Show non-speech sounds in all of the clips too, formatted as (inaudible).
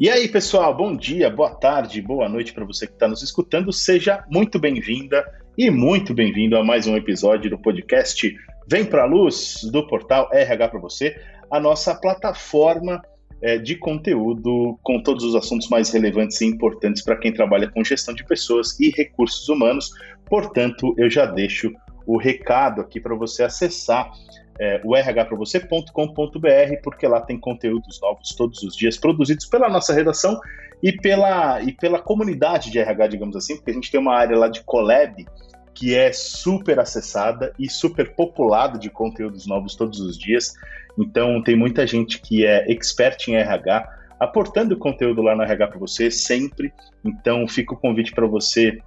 E aí, pessoal, bom dia, boa tarde, boa noite para você que está nos escutando. Seja muito bem-vinda e muito bem-vindo a mais um episódio do podcast Vem para a Luz do portal RH para você, a nossa plataforma é, de conteúdo com todos os assuntos mais relevantes e importantes para quem trabalha com gestão de pessoas e recursos humanos. Portanto, eu já deixo o recado aqui para você acessar é, o rhpravocê.com.br, porque lá tem conteúdos novos todos os dias, produzidos pela nossa redação e pela, e pela comunidade de RH, digamos assim, porque a gente tem uma área lá de collab que é super acessada e super populada de conteúdos novos todos os dias. Então, tem muita gente que é expert em RH, aportando conteúdo lá no RH para você sempre. Então, fica o convite para você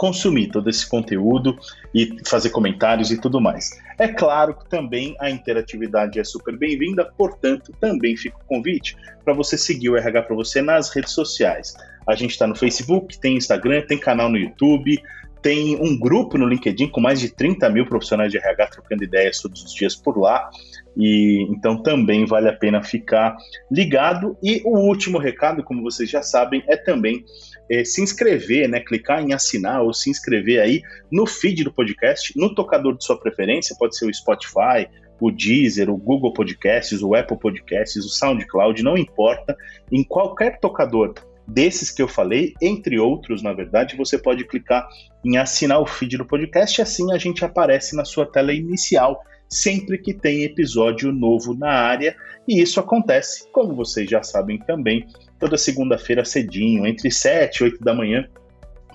consumir todo esse conteúdo e fazer comentários e tudo mais. É claro que também a interatividade é super bem-vinda, portanto, também fica o convite para você seguir o RH para você nas redes sociais. A gente está no Facebook, tem Instagram, tem canal no YouTube, tem um grupo no LinkedIn com mais de 30 mil profissionais de RH trocando ideias todos os dias por lá. E então também vale a pena ficar ligado. E o último recado, como vocês já sabem, é também é, se inscrever, né? Clicar em assinar ou se inscrever aí no feed do podcast, no tocador de sua preferência, pode ser o Spotify, o Deezer, o Google Podcasts, o Apple Podcasts, o SoundCloud, não importa, em qualquer tocador desses que eu falei, entre outros, na verdade, você pode clicar em assinar o feed do podcast, assim a gente aparece na sua tela inicial sempre que tem episódio novo na área, e isso acontece, como vocês já sabem também, toda segunda-feira cedinho, entre 7 e 8 da manhã,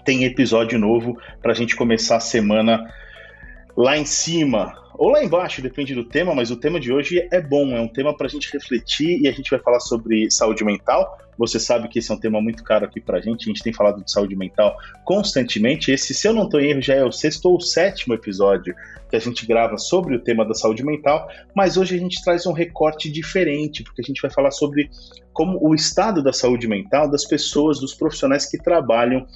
tem episódio novo para a gente começar a semana lá em cima, ou lá embaixo, depende do tema, mas o tema de hoje é bom, é um tema para a gente refletir e a gente vai falar sobre saúde mental. Você sabe que esse é um tema muito caro aqui para a gente, a gente tem falado de saúde mental constantemente. Esse, se eu não estou em erro, já é o sexto ou o sétimo episódio que a gente grava sobre o tema da saúde mental, mas hoje a gente traz um recorte diferente, porque a gente vai falar sobre como o estado da saúde mental das pessoas, dos profissionais que trabalham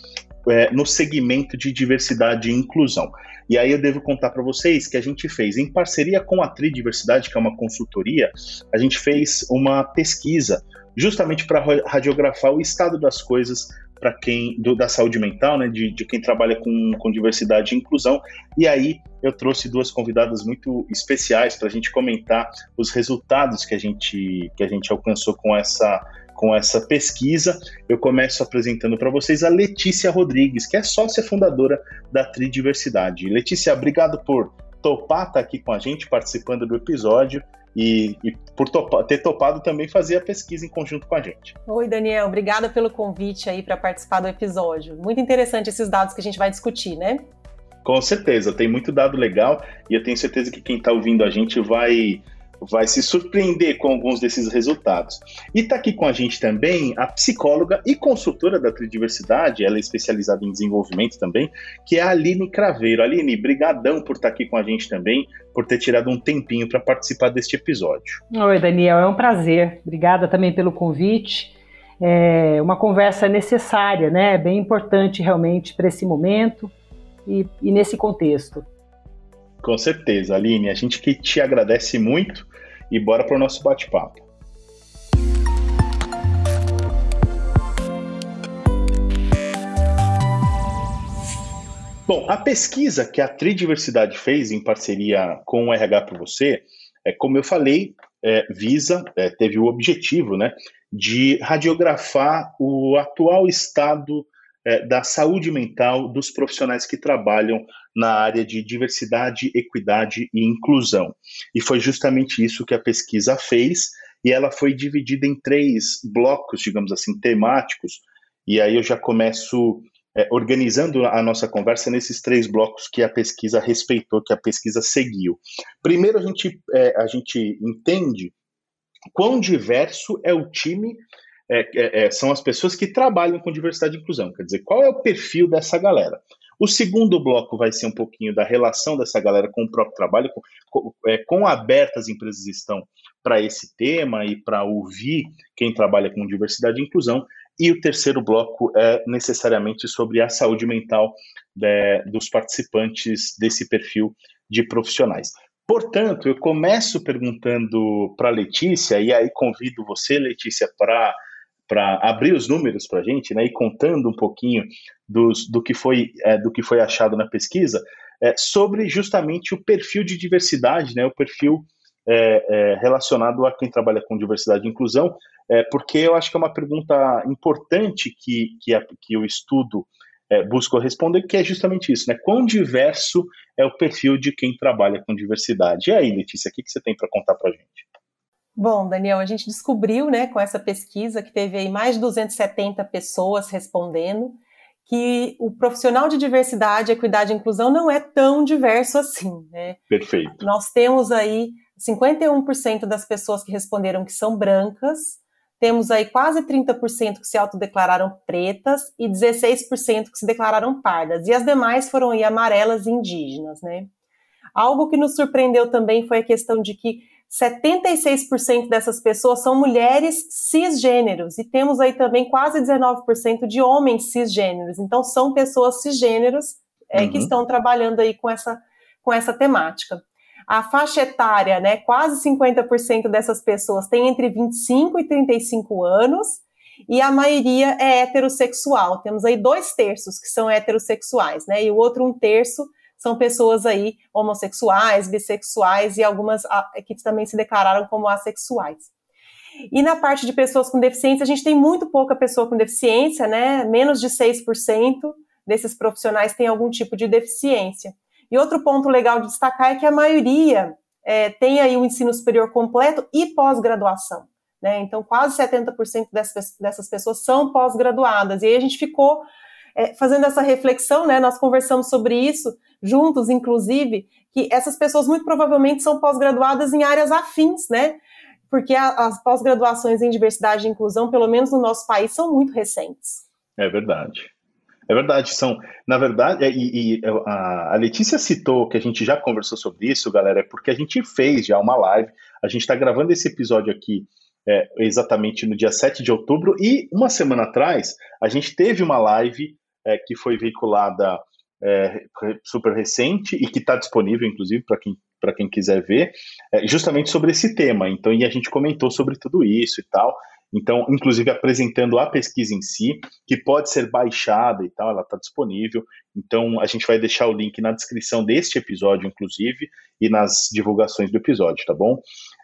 é, no segmento de diversidade e inclusão. E aí eu devo contar para vocês que a gente fez, em parceria com a Tri Diversidade, que é uma consultoria, a gente fez uma pesquisa justamente para radiografar o estado das coisas para quem do, da saúde mental, né, de, de quem trabalha com, com diversidade e inclusão. E aí eu trouxe duas convidadas muito especiais para a gente comentar os resultados que a gente que a gente alcançou com essa com essa pesquisa. Eu começo apresentando para vocês a Letícia Rodrigues, que é sócia fundadora da Tridiversidade. Letícia, obrigado por topar estar tá aqui com a gente, participando do episódio. E, e por topa, ter topado também fazer a pesquisa em conjunto com a gente. Oi, Daniel, obrigada pelo convite aí para participar do episódio. Muito interessante esses dados que a gente vai discutir, né? Com certeza, tem muito dado legal e eu tenho certeza que quem está ouvindo a gente vai vai se surpreender com alguns desses resultados. E está aqui com a gente também a psicóloga e consultora da Tridiversidade, ela é especializada em desenvolvimento também, que é a Aline Craveiro. Aline, brigadão por estar tá aqui com a gente também, por ter tirado um tempinho para participar deste episódio. Oi, Daniel, é um prazer. Obrigada também pelo convite. É uma conversa necessária, né? Bem importante realmente para esse momento e, e nesse contexto. Com certeza, Aline. A gente que te agradece muito e bora para o nosso bate-papo. Bom, a pesquisa que a Tridiversidade fez em parceria com o RH para você, é, como eu falei, é, visa, é, teve o objetivo né, de radiografar o atual estado é, da saúde mental dos profissionais que trabalham na área de diversidade, equidade e inclusão. E foi justamente isso que a pesquisa fez, e ela foi dividida em três blocos, digamos assim, temáticos, e aí eu já começo é, organizando a nossa conversa nesses três blocos que a pesquisa respeitou, que a pesquisa seguiu. Primeiro, a gente, é, a gente entende quão diverso é o time é, é, é, são as pessoas que trabalham com diversidade e inclusão. Quer dizer, qual é o perfil dessa galera? O segundo bloco vai ser um pouquinho da relação dessa galera com o próprio trabalho, com, com, é, com abertas as empresas estão para esse tema e para ouvir quem trabalha com diversidade e inclusão. E o terceiro bloco é necessariamente sobre a saúde mental de, dos participantes desse perfil de profissionais. Portanto, eu começo perguntando para Letícia, e aí convido você, Letícia, para para abrir os números para a gente, né, e contando um pouquinho dos, do, que foi, é, do que foi achado na pesquisa, é, sobre justamente o perfil de diversidade, né, o perfil é, é relacionado a quem trabalha com diversidade e inclusão, é, porque eu acho que é uma pergunta importante que, que, a, que o estudo é, buscou responder, que é justamente isso, né? Quão diverso é o perfil de quem trabalha com diversidade? E aí, Letícia, o que, que você tem para contar para a gente? Bom, Daniel, a gente descobriu, né, com essa pesquisa que teve aí mais de 270 pessoas respondendo, que o profissional de diversidade, equidade e inclusão não é tão diverso assim, né? Perfeito. Nós temos aí 51% das pessoas que responderam que são brancas, temos aí quase 30% que se autodeclararam pretas e 16% que se declararam pardas, e as demais foram aí amarelas e indígenas, né? Algo que nos surpreendeu também foi a questão de que 76% dessas pessoas são mulheres cisgêneros e temos aí também quase 19% de homens cisgêneros. Então são pessoas cisgêneros é, uhum. que estão trabalhando aí com essa, com essa temática. A faixa etária, né, quase 50% dessas pessoas tem entre 25 e 35 anos e a maioria é heterossexual. Temos aí dois terços que são heterossexuais, né, e o outro um terço são pessoas aí homossexuais, bissexuais e algumas ah, que também se declararam como assexuais. E na parte de pessoas com deficiência, a gente tem muito pouca pessoa com deficiência, né? Menos de 6% desses profissionais tem algum tipo de deficiência. E outro ponto legal de destacar é que a maioria é, tem aí o ensino superior completo e pós-graduação. Né? Então, quase 70% dessas, dessas pessoas são pós-graduadas. E aí a gente ficou é, fazendo essa reflexão, né? Nós conversamos sobre isso juntos, inclusive, que essas pessoas muito provavelmente são pós-graduadas em áreas afins, né? Porque a, as pós-graduações em diversidade e inclusão, pelo menos no nosso país, são muito recentes. É verdade. É verdade, são. Na verdade, e, e a, Letícia citou que a gente já conversou sobre isso, galera, é porque a gente fez já uma live. A gente está gravando esse episódio aqui é, exatamente no dia 7 de outubro, e uma semana atrás a gente teve uma live é, que foi veiculada é, super recente e que está disponível, inclusive, para quem, quem quiser ver, é, justamente sobre esse tema. Então, e a gente comentou sobre tudo isso e tal. Então, inclusive apresentando a pesquisa em si, que pode ser baixada e tal, ela está disponível. Então, a gente vai deixar o link na descrição deste episódio, inclusive, e nas divulgações do episódio, tá bom?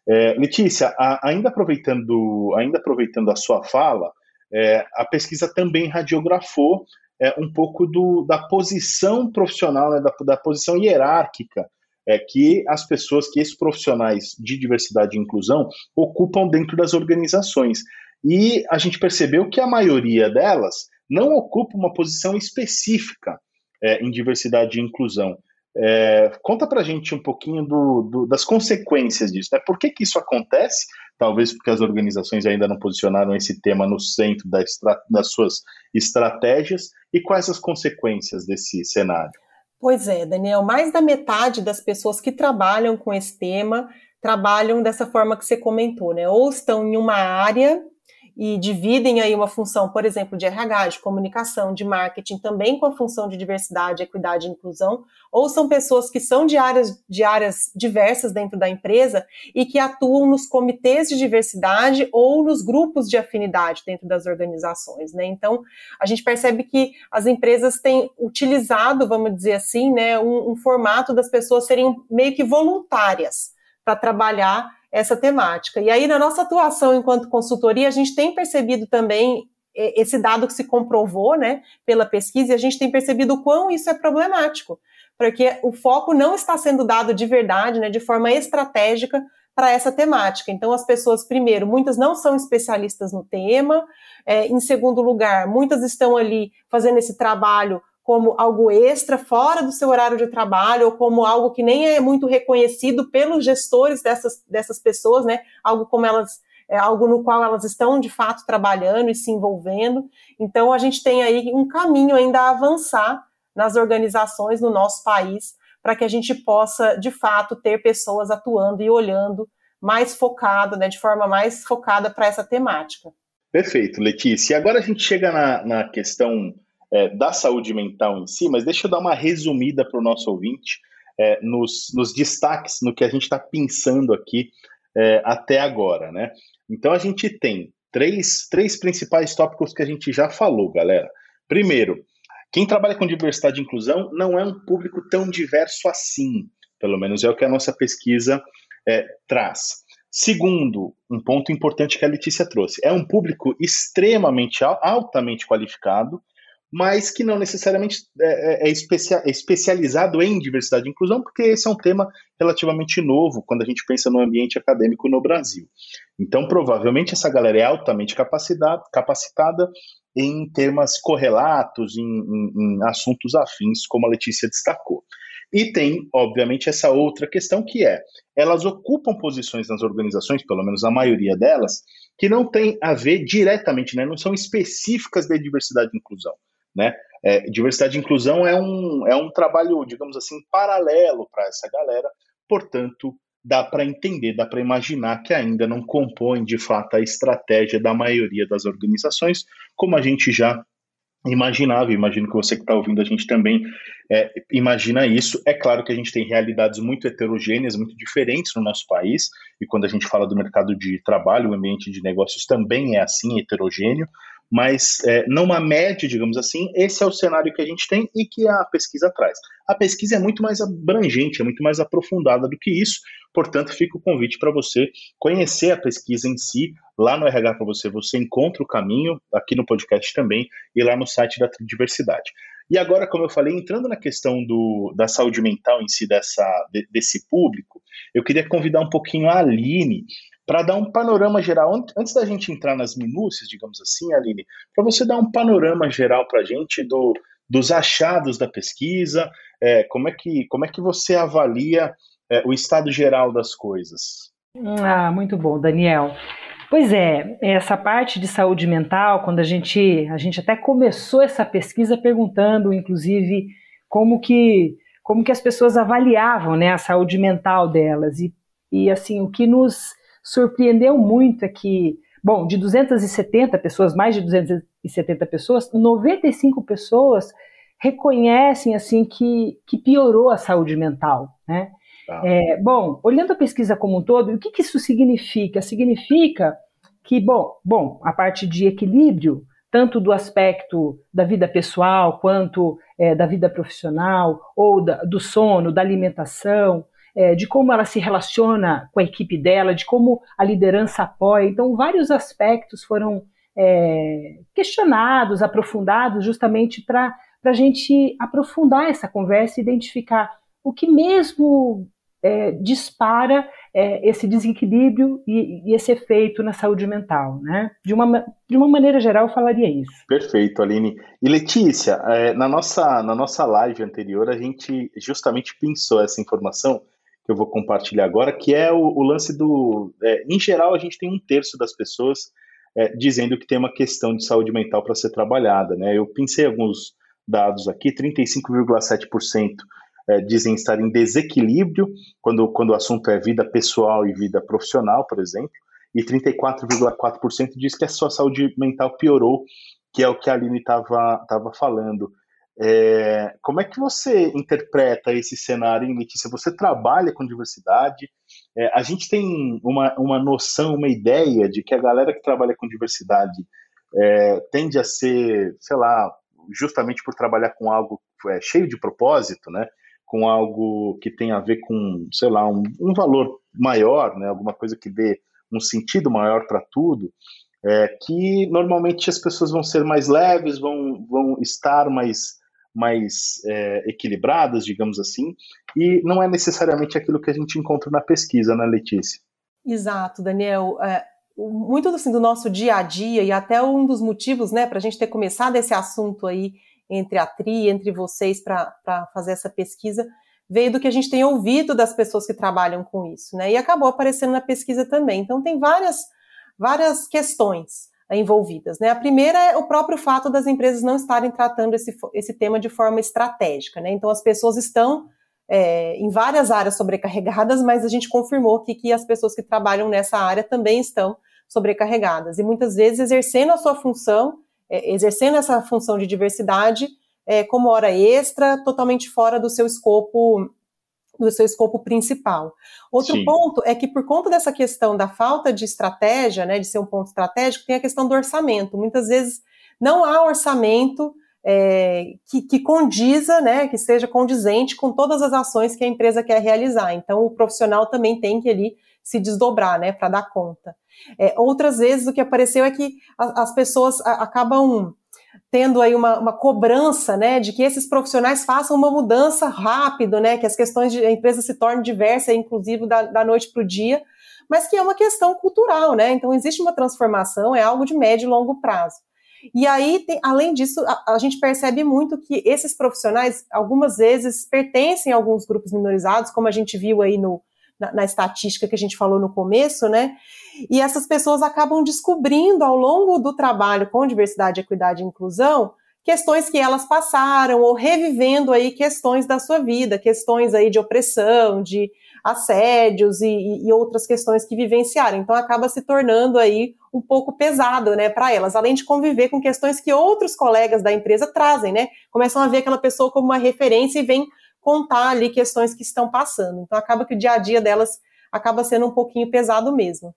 É, Letícia, a, ainda aproveitando, ainda aproveitando a sua fala, é, a pesquisa também radiografou é, um pouco do, da posição profissional, né, da, da posição hierárquica é, que as pessoas, que esses profissionais de diversidade e inclusão ocupam dentro das organizações. E a gente percebeu que a maioria delas não ocupa uma posição específica é, em diversidade e inclusão. É, conta para gente um pouquinho do, do, das consequências disso. Né? Por que, que isso acontece? Talvez porque as organizações ainda não posicionaram esse tema no centro da estra, das suas estratégias. E quais as consequências desse cenário? Pois é, Daniel, mais da metade das pessoas que trabalham com esse tema trabalham dessa forma que você comentou, né? Ou estão em uma área e dividem aí uma função, por exemplo, de RH, de comunicação, de marketing, também com a função de diversidade, equidade e inclusão, ou são pessoas que são de áreas, de áreas diversas dentro da empresa e que atuam nos comitês de diversidade ou nos grupos de afinidade dentro das organizações, né? Então, a gente percebe que as empresas têm utilizado, vamos dizer assim, né, um, um formato das pessoas serem meio que voluntárias para trabalhar essa temática. E aí, na nossa atuação enquanto consultoria, a gente tem percebido também esse dado que se comprovou, né, pela pesquisa, e a gente tem percebido o quão isso é problemático, porque o foco não está sendo dado de verdade, né, de forma estratégica para essa temática. Então, as pessoas, primeiro, muitas não são especialistas no tema, é, em segundo lugar, muitas estão ali fazendo esse trabalho como algo extra, fora do seu horário de trabalho, ou como algo que nem é muito reconhecido pelos gestores dessas, dessas pessoas, né? Algo como elas, é algo no qual elas estão de fato trabalhando e se envolvendo. Então a gente tem aí um caminho ainda a avançar nas organizações no nosso país para que a gente possa de fato ter pessoas atuando e olhando mais focado, né, de forma mais focada para essa temática. Perfeito, Letícia. E agora a gente chega na, na questão é, da saúde mental em si, mas deixa eu dar uma resumida para o nosso ouvinte é, nos, nos, destaques, no que a gente está pensando aqui é, até agora, né? Então a gente tem três, três principais tópicos que a gente já falou, galera. Primeiro, quem trabalha com diversidade e inclusão não é um público tão diverso assim, pelo menos é o que a nossa pesquisa é, traz. Segundo, um ponto importante que a Letícia trouxe, é um público extremamente altamente qualificado, mas que não necessariamente é, é, é, é especializado em diversidade e inclusão, porque esse é um tema relativamente novo quando a gente pensa no ambiente acadêmico no Brasil. Então, provavelmente, essa galera é altamente capacitada em temas correlatos, em, em, em assuntos afins, como a Letícia destacou. E tem, obviamente, essa outra questão que é: elas ocupam posições nas organizações, pelo menos a maioria delas, que não tem a ver diretamente, né, não são específicas de diversidade e inclusão. Né? É, diversidade e inclusão é um, é um trabalho, digamos assim, paralelo para essa galera, portanto, dá para entender, dá para imaginar que ainda não compõe de fato a estratégia da maioria das organizações, como a gente já imaginava, imagino que você que está ouvindo a gente também é, imagina isso. É claro que a gente tem realidades muito heterogêneas, muito diferentes no nosso país, e quando a gente fala do mercado de trabalho, o ambiente de negócios também é assim, heterogêneo, mas é, numa média, digamos assim, esse é o cenário que a gente tem e que a pesquisa traz. A pesquisa é muito mais abrangente, é muito mais aprofundada do que isso, portanto, fica o convite para você conhecer a pesquisa em si. Lá no RH para você, você encontra o caminho, aqui no podcast também, e lá no site da Diversidade. E agora, como eu falei, entrando na questão do, da saúde mental em si dessa, de, desse público, eu queria convidar um pouquinho a Aline para dar um panorama geral, antes da gente entrar nas minúcias, digamos assim, Aline, para você dar um panorama geral para a gente do, dos achados da pesquisa, é, como, é que, como é que você avalia é, o estado geral das coisas? Ah, muito bom, Daniel. Pois é, essa parte de saúde mental, quando a gente, a gente até começou essa pesquisa perguntando, inclusive, como que, como que as pessoas avaliavam né, a saúde mental delas. E, e assim, o que nos surpreendeu muito é que, bom, de 270 pessoas, mais de 270 pessoas, 95 pessoas reconhecem assim que, que piorou a saúde mental, né? Tá. É, bom, olhando a pesquisa como um todo, o que, que isso significa? Significa que, bom, bom, a parte de equilíbrio, tanto do aspecto da vida pessoal quanto é, da vida profissional, ou da, do sono, da alimentação, é, de como ela se relaciona com a equipe dela, de como a liderança apoia. Então, vários aspectos foram é, questionados, aprofundados, justamente para a gente aprofundar essa conversa e identificar o que mesmo é, dispara é, esse desequilíbrio e, e, esse efeito na saúde mental, né? De uma, de uma maneira geral, eu falaria isso. Perfeito, Aline. E Letícia, é, na, nossa, na nossa live anterior, a gente justamente pensou essa informação que eu vou compartilhar agora, que é o, o lance do. É, em geral, a gente tem um terço das pessoas é, dizendo que tem uma questão de saúde mental para ser trabalhada. Né? Eu pensei alguns dados aqui: 35,7% é, dizem estar em desequilíbrio quando, quando o assunto é vida pessoal e vida profissional, por exemplo, e 34,4% diz que a sua saúde mental piorou, que é o que a Aline estava falando. É, como é que você interpreta esse cenário, hein, Letícia? Você trabalha com diversidade. É, a gente tem uma, uma noção, uma ideia de que a galera que trabalha com diversidade é, tende a ser, sei lá, justamente por trabalhar com algo é, cheio de propósito, né? Com algo que tem a ver com, sei lá, um, um valor maior, né? Alguma coisa que dê um sentido maior para tudo. É, que normalmente as pessoas vão ser mais leves, vão, vão estar mais mais é, equilibradas, digamos assim, e não é necessariamente aquilo que a gente encontra na pesquisa, né, Letícia? Exato, Daniel. É, muito assim, do nosso dia a dia, e até um dos motivos né, para a gente ter começado esse assunto aí entre a TRI, entre vocês, para fazer essa pesquisa, veio do que a gente tem ouvido das pessoas que trabalham com isso, né? E acabou aparecendo na pesquisa também. Então, tem várias, várias questões envolvidas. Né? A primeira é o próprio fato das empresas não estarem tratando esse, esse tema de forma estratégica. Né? Então, as pessoas estão é, em várias áreas sobrecarregadas, mas a gente confirmou que, que as pessoas que trabalham nessa área também estão sobrecarregadas. E muitas vezes exercendo a sua função, é, exercendo essa função de diversidade é, como hora extra, totalmente fora do seu escopo do seu escopo principal. Outro Sim. ponto é que por conta dessa questão da falta de estratégia, né, de ser um ponto estratégico, tem a questão do orçamento. Muitas vezes não há orçamento é, que, que condiza, né, que seja condizente com todas as ações que a empresa quer realizar. Então, o profissional também tem que ali se desdobrar, né, para dar conta. É, outras vezes o que apareceu é que a, as pessoas a, acabam tendo aí uma, uma, cobrança, né, de que esses profissionais façam uma mudança rápido, né, que as questões de a empresa se tornem diversa, inclusive da, da noite para o dia, mas que é uma questão cultural, né, então existe uma transformação, é algo de médio e longo prazo. E aí, tem, além disso, a, a, gente percebe muito que esses profissionais, algumas vezes, pertencem a alguns grupos minorizados, como a gente viu aí no, na, na, estatística que a gente falou no começo, né? E essas pessoas acabam descobrindo ao longo do trabalho com diversidade, equidade e inclusão questões que elas passaram ou revivendo aí questões da sua vida, questões aí de opressão, de assédios e, e, outras questões que vivenciaram. Então acaba se tornando aí um pouco pesado, né, para elas, além de conviver com questões que outros colegas da empresa trazem, né? Começam a ver aquela pessoa como uma referência e vem contar ali questões que estão passando. Então acaba que o dia a dia delas acaba sendo um pouquinho pesado mesmo.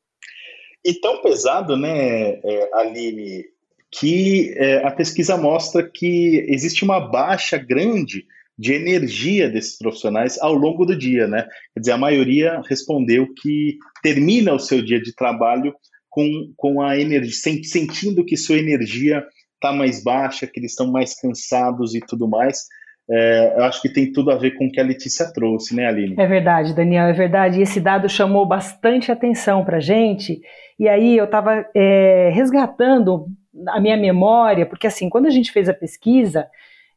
E tão pesado, né, é, Aline, que é, a pesquisa mostra que existe uma baixa grande de energia desses profissionais ao longo do dia, né? Quer dizer, a maioria respondeu que termina o seu dia de trabalho com, com a energia, sentindo que sua energia está mais baixa, que eles estão mais cansados e tudo mais. É, eu acho que tem tudo a ver com o que a Letícia trouxe, né, Aline? É verdade, Daniel, é verdade. E esse dado chamou bastante atenção para gente. E aí eu estava é, resgatando a minha memória, porque assim, quando a gente fez a pesquisa,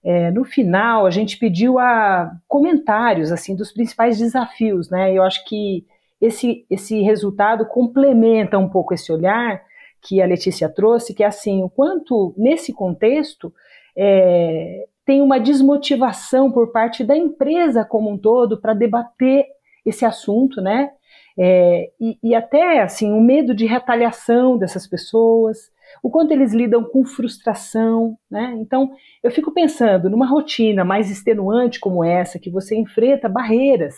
é, no final, a gente pediu a comentários assim dos principais desafios, né? Eu acho que esse, esse resultado complementa um pouco esse olhar que a Letícia trouxe, que é assim, o quanto nesse contexto é, tem uma desmotivação por parte da empresa como um todo para debater esse assunto, né? É, e, e, até assim o medo de retaliação dessas pessoas, o quanto eles lidam com frustração, né? Então, eu fico pensando numa rotina mais extenuante como essa, que você enfrenta barreiras.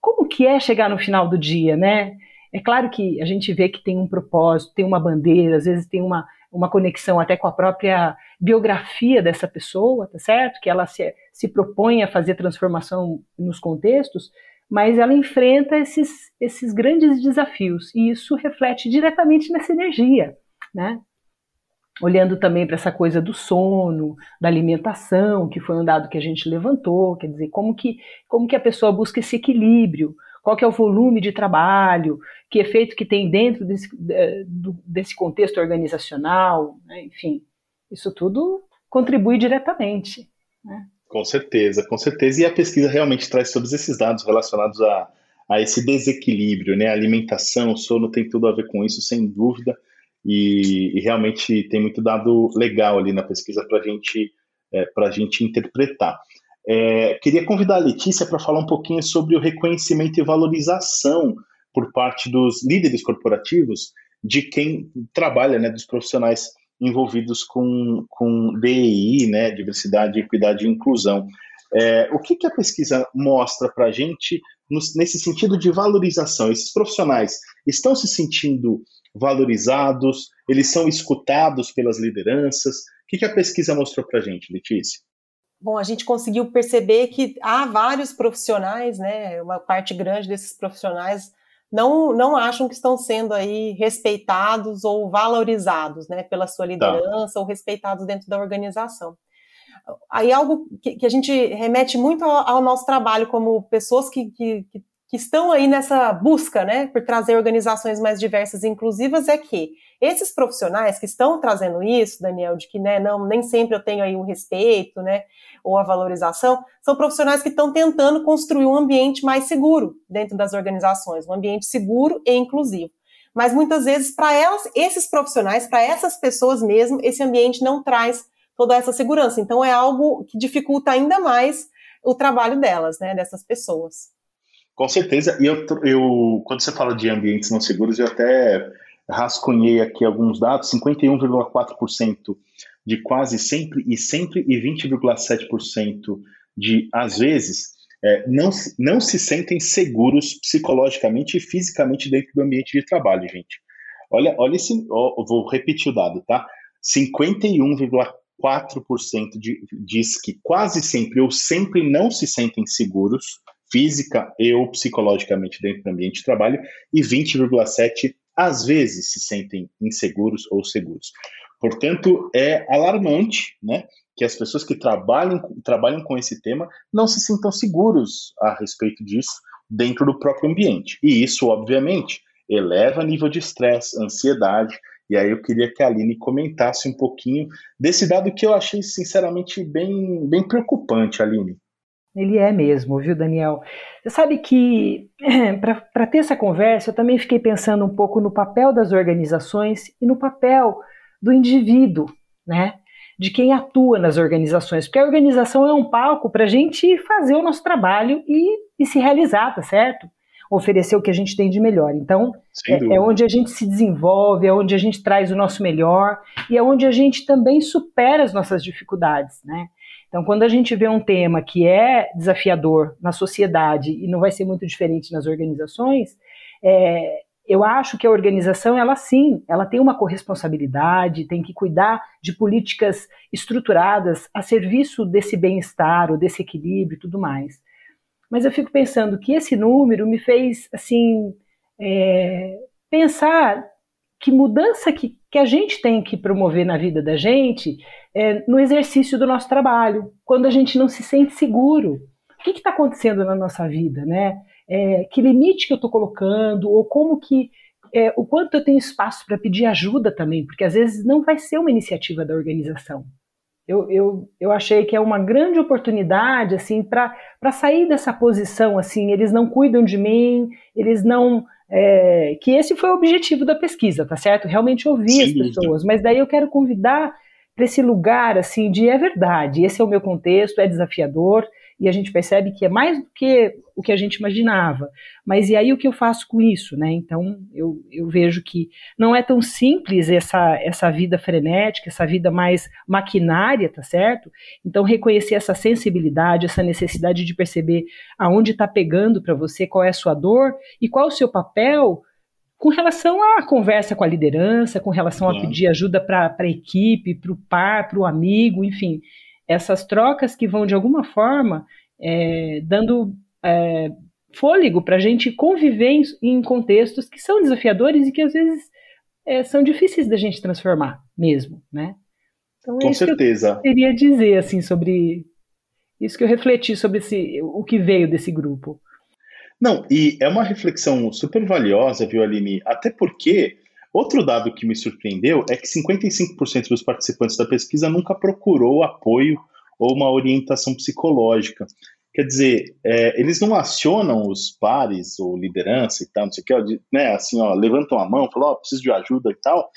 Como que é chegar no final do dia, né? É claro que a gente vê que tem um propósito, tem uma bandeira, às vezes tem uma, uma conexão até com a própria biografia dessa pessoa, tá certo? Que ela se, se propõe a fazer transformação nos contextos, mas ela enfrenta esses, esses grandes desafios e isso reflete diretamente nessa energia, né? olhando também para essa coisa do sono, da alimentação, que foi um dado que a gente levantou, quer dizer, como que, como que a pessoa busca esse equilíbrio, qual que é o volume de trabalho, que efeito que tem dentro desse, desse contexto organizacional, né? enfim, isso tudo contribui diretamente. Né? Com certeza, com certeza, e a pesquisa realmente traz todos esses dados relacionados a, a esse desequilíbrio, né? Alimentação, sono tem tudo a ver com isso, sem dúvida e, e realmente tem muito dado legal ali na pesquisa para gente, é, a gente interpretar. É, queria convidar a Letícia para falar um pouquinho sobre o reconhecimento e valorização por parte dos líderes corporativos de quem trabalha, né, dos profissionais envolvidos com, com DEI, né, diversidade, equidade e inclusão. É, o que, que, a pesquisa mostra para a gente nesse sentido de valorização? Esses profissionais estão se sentindo valorizados, eles são escutados pelas lideranças. O que, que a pesquisa mostrou para a gente, Letícia? Bom, a gente conseguiu perceber que há vários profissionais, né? Uma parte grande desses profissionais não, não acham que estão sendo aí respeitados ou valorizados, né, pela sua tá. liderança tá. ou respeitados dentro da organização. Aí algo que, que a gente remete muito ao, ao, nosso trabalho como pessoas que, que, que que estão aí nessa busca, né, por trazer organizações mais diversas e inclusivas, é que esses profissionais que estão trazendo isso, Daniel, de que, né, não, nem sempre eu tenho aí o respeito, né, ou a valorização, são profissionais que estão tentando construir um ambiente mais seguro dentro das organizações, um ambiente seguro e inclusivo. Mas muitas vezes, para elas, esses profissionais, para essas pessoas mesmo, esse ambiente não traz toda essa segurança. Então, é algo que dificulta ainda mais o trabalho delas, né, dessas pessoas. Com certeza. E eu, eu, quando você fala de ambientes não seguros, eu até rascunhei aqui alguns dados: 51,4% de quase sempre e sempre e 20,7% de às vezes é, não, não se sentem seguros psicologicamente e fisicamente dentro do ambiente de trabalho, gente. Olha, olha esse, ó, vou repetir o dado, tá? 51,4% diz que quase sempre ou sempre não se sentem seguros física e ou psicologicamente dentro do ambiente de trabalho e 20,7% às vezes se sentem inseguros ou seguros. Portanto, é alarmante, né? que as pessoas que trabalham, trabalham com esse tema não se sintam seguros a respeito disso dentro do próprio ambiente. E isso, obviamente, eleva nível de estresse, ansiedade. E aí eu queria que a Aline comentasse um pouquinho desse dado que eu achei, sinceramente, bem, bem preocupante, Aline. Ele é mesmo, viu, Daniel? Você sabe que, (clears throat) para ter essa conversa, eu também fiquei pensando um pouco no papel das organizações e no papel do indivíduo, né? De quem atua nas organizações, porque a organização é um palco para a gente fazer o nosso trabalho e, e, se realizar, tá certo? Oferecer o que a gente tem de melhor. Então, é, é, onde a gente se desenvolve, é onde a gente traz o nosso melhor e é onde a gente também supera as nossas dificuldades, né? Então, quando a gente vê um tema que é desafiador na sociedade e não vai ser muito diferente nas organizações, é, eu acho que a organização, ela sim, ela tem uma corresponsabilidade, tem que cuidar de políticas estruturadas a serviço desse bem-estar ou desse equilíbrio e tudo mais. Mas eu fico pensando que esse número me fez, assim, é, pensar que mudança que, que a gente tem que promover na vida da gente é, no exercício do nosso trabalho, quando a gente não se sente seguro. O que está acontecendo na nossa vida, né? É, que limite que eu estou colocando, ou como que é, o quanto eu tenho espaço para pedir ajuda também, porque às vezes não vai ser uma iniciativa da organização. Eu, eu, eu achei que é uma grande oportunidade assim para sair dessa posição assim, eles não cuidam de mim, eles não é, que esse foi o objetivo da pesquisa, tá certo? Realmente ouvir Sim, as pessoas. Mas daí eu quero convidar para esse lugar assim de é verdade, esse é o meu contexto, é desafiador, e a gente percebe que é mais do que o que a gente imaginava. Mas e aí o que eu faço com isso, né? Então eu, eu vejo que não é tão simples essa, essa vida frenética, essa vida mais maquinária, tá certo? Então reconhecer essa sensibilidade, essa necessidade de perceber aonde está pegando para você, qual é a sua dor e qual é o seu papel com relação à conversa com a liderança, com relação a pedir ajuda para a equipe, para o par, para o amigo, enfim essas trocas que vão, de alguma forma, é, dando é, fôlego para a gente conviver em, em, contextos que são desafiadores e que, às vezes, é, são difíceis da gente transformar mesmo, né? Então, é Com certeza. Que eu queria dizer, assim, sobre isso que eu refleti sobre esse, o que veio desse grupo. Não, e é uma reflexão super valiosa, viu, Aline? Até porque Outro dado que me surpreendeu é que 55% dos participantes da pesquisa nunca procurou apoio ou uma orientação psicológica. Quer dizer, é, eles não acionam os pares ou liderança e tal, não sei o que, né, assim, ó, levantam a mão, falam, ó, oh, preciso de ajuda e tal,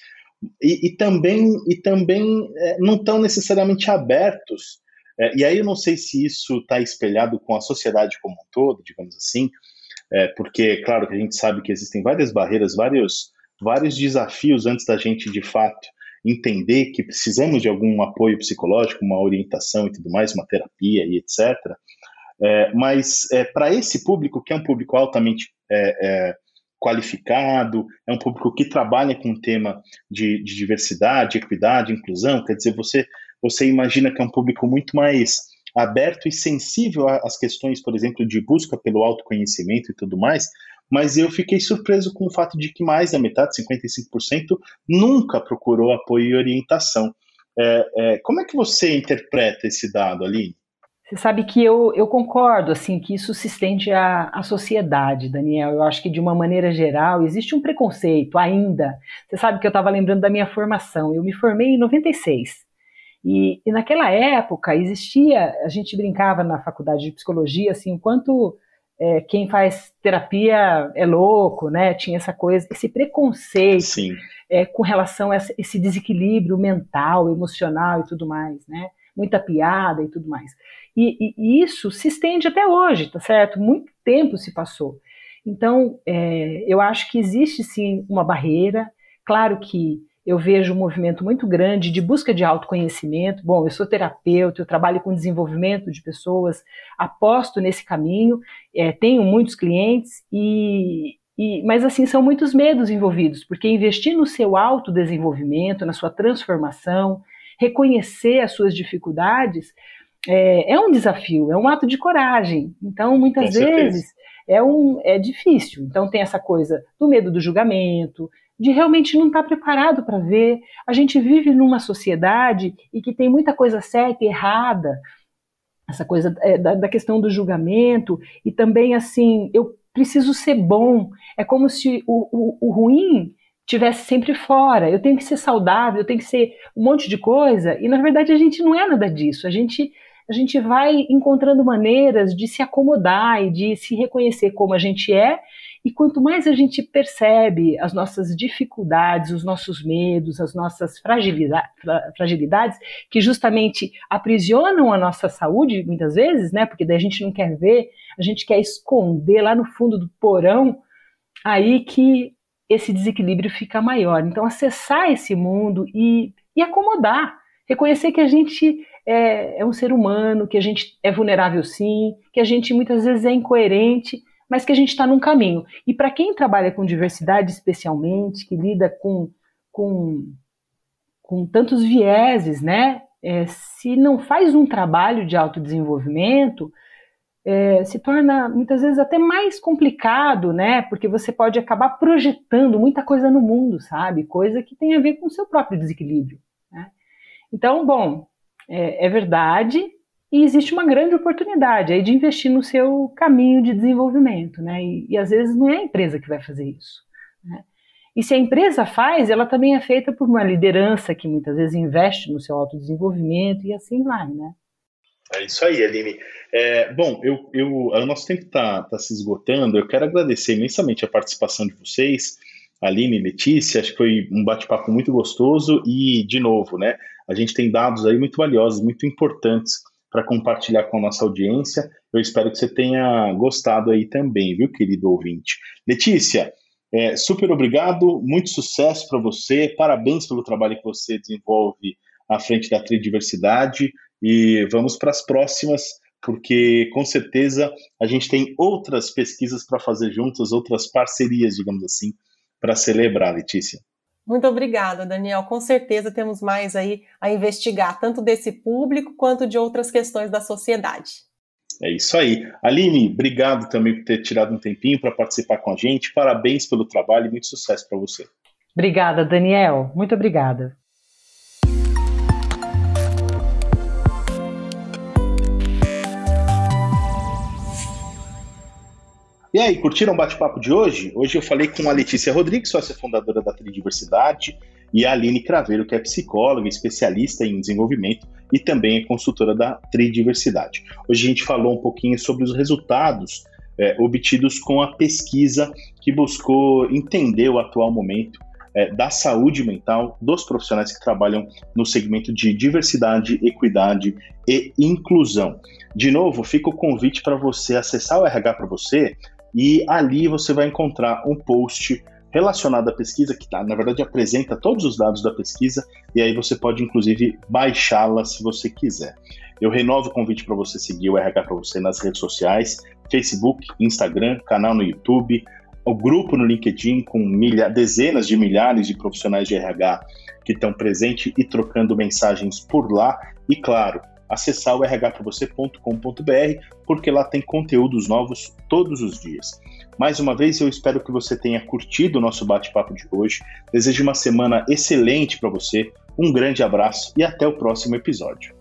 e, e também, e também é, não estão necessariamente abertos. É, e aí eu não sei se isso está espelhado com a sociedade como um todo, digamos assim, é, porque, claro, que a gente sabe que existem várias barreiras, vários vários desafios antes da gente, de fato, entender que precisamos de algum apoio psicológico, uma orientação e tudo mais, uma terapia e etc. É, mas é, para esse público, que é um público altamente é, é, qualificado, é um público que trabalha com o tema de, de, diversidade, equidade, inclusão, quer dizer, você, você imagina que é um público muito mais aberto e sensível às questões, por exemplo, de busca pelo autoconhecimento e tudo mais, mas eu fiquei surpreso com o fato de que mais da metade, 55%, nunca procurou apoio e orientação. É, é, como é que você interpreta esse dado, Aline? Você sabe que eu, eu concordo, assim, que isso se estende à, à sociedade, Daniel. Eu acho que, de uma maneira geral, existe um preconceito ainda. Você sabe que eu estava lembrando da minha formação. Eu me formei em 96. E, e naquela época existia, a gente brincava na faculdade de psicologia, assim, enquanto é, quem faz terapia é louco, né? Tinha essa coisa, esse preconceito é, com relação a esse desequilíbrio mental, emocional e tudo mais, né? Muita piada e tudo mais. E, e isso se estende até hoje, tá certo? Muito tempo se passou. Então, é, eu acho que existe sim uma barreira. Claro que eu vejo um movimento muito grande de busca de autoconhecimento. Bom, eu sou terapeuta, eu trabalho com desenvolvimento de pessoas, aposto nesse caminho, é, tenho muitos clientes e, e, mas assim são muitos medos envolvidos, porque investir no seu autodesenvolvimento, na sua transformação, reconhecer as suas dificuldades é, é um desafio, é um ato de coragem. Então, muitas vezes é, um, é difícil. Então, tem essa coisa do medo do julgamento, de realmente não estar tá preparado para ver. A gente vive numa sociedade e que tem muita coisa certa e errada, essa coisa é, da, da, questão do julgamento, e também assim, eu preciso ser bom. É como se o, o, o ruim tivesse sempre fora. Eu tenho que ser saudável, eu tenho que ser um monte de coisa, e na verdade a gente não é nada disso. A gente a gente vai encontrando maneiras de se acomodar e de se reconhecer como a gente é e quanto mais a gente percebe as nossas dificuldades, os nossos medos, as nossas fragilidades, que justamente aprisionam a nossa saúde, muitas vezes, né? Porque daí a gente não quer ver, a gente quer esconder lá no fundo do porão, aí que esse desequilíbrio fica maior. Então, acessar esse mundo e, e acomodar, reconhecer que a gente é, é um ser humano, que a gente é vulnerável sim, que a gente muitas vezes é incoerente mas que a gente está num caminho. E para quem trabalha com diversidade, especialmente, que lida com, com, com tantos vieses, né? É, se não faz um trabalho de autodesenvolvimento, é, se torna muitas vezes até mais complicado, né? Porque você pode acabar projetando muita coisa no mundo, sabe? Coisa que tem a ver com o seu próprio desequilíbrio. Né? Então, bom, é, é verdade e existe uma grande oportunidade aí de investir no seu caminho de desenvolvimento, né? E, e às vezes não é a empresa que vai fazer isso. Né? E se a empresa faz, ela também é feita por uma liderança que muitas vezes investe no seu autodesenvolvimento e assim vai, né? É isso aí, Aline. É, bom, eu, eu, o nosso tempo está tá se esgotando. Eu quero agradecer imensamente a participação de vocês, Aline e Letícia. Acho que foi um bate-papo muito gostoso e, de novo, né? A gente tem dados aí muito valiosos, muito importantes para compartilhar com a nossa audiência. Eu espero que você tenha gostado aí também, viu, querido ouvinte. Letícia, é, super obrigado, muito sucesso para você, parabéns pelo trabalho que você desenvolve à frente da Tridiversidade e vamos para as próximas, porque com certeza a gente tem outras pesquisas para fazer juntas, outras parcerias, digamos assim, para celebrar, Letícia. Muito obrigada, Daniel. Com certeza temos mais aí a investigar, tanto desse público quanto de outras questões da sociedade. É isso aí. Aline, obrigado também por ter tirado um tempinho para participar com a gente. Parabéns pelo trabalho e muito sucesso para você. Obrigada, Daniel. Muito obrigada. E aí, curtiram o bate-papo de hoje? Hoje eu falei com a Letícia Rodrigues, sócia fundadora da Tridiversidade, e a Aline Craveiro, que é psicóloga, especialista em desenvolvimento e também é consultora da Tridiversidade. Hoje a gente falou um pouquinho sobre os resultados é, obtidos com a pesquisa que buscou entender o atual momento é, da saúde mental dos profissionais que trabalham no segmento de diversidade, equidade e inclusão. De novo, fica o convite para você acessar o RH para você e ali você vai encontrar um post relacionado à pesquisa, que tá, na verdade apresenta todos os dados da pesquisa, e aí você pode inclusive baixá-la se você quiser. Eu renovo o convite para você seguir o RH para você nas redes sociais, Facebook, Instagram, canal no YouTube, o grupo no LinkedIn com milha, dezenas de milhares de profissionais de RH que estão presentes e trocando mensagens por lá. E claro, acessar o rhpravocê.com.br, porque lá tem conteúdos novos todos os dias. Mais uma vez, eu espero que você tenha curtido o nosso bate-papo de hoje. Desejo uma semana excelente para você, um grande abraço e até o próximo episódio.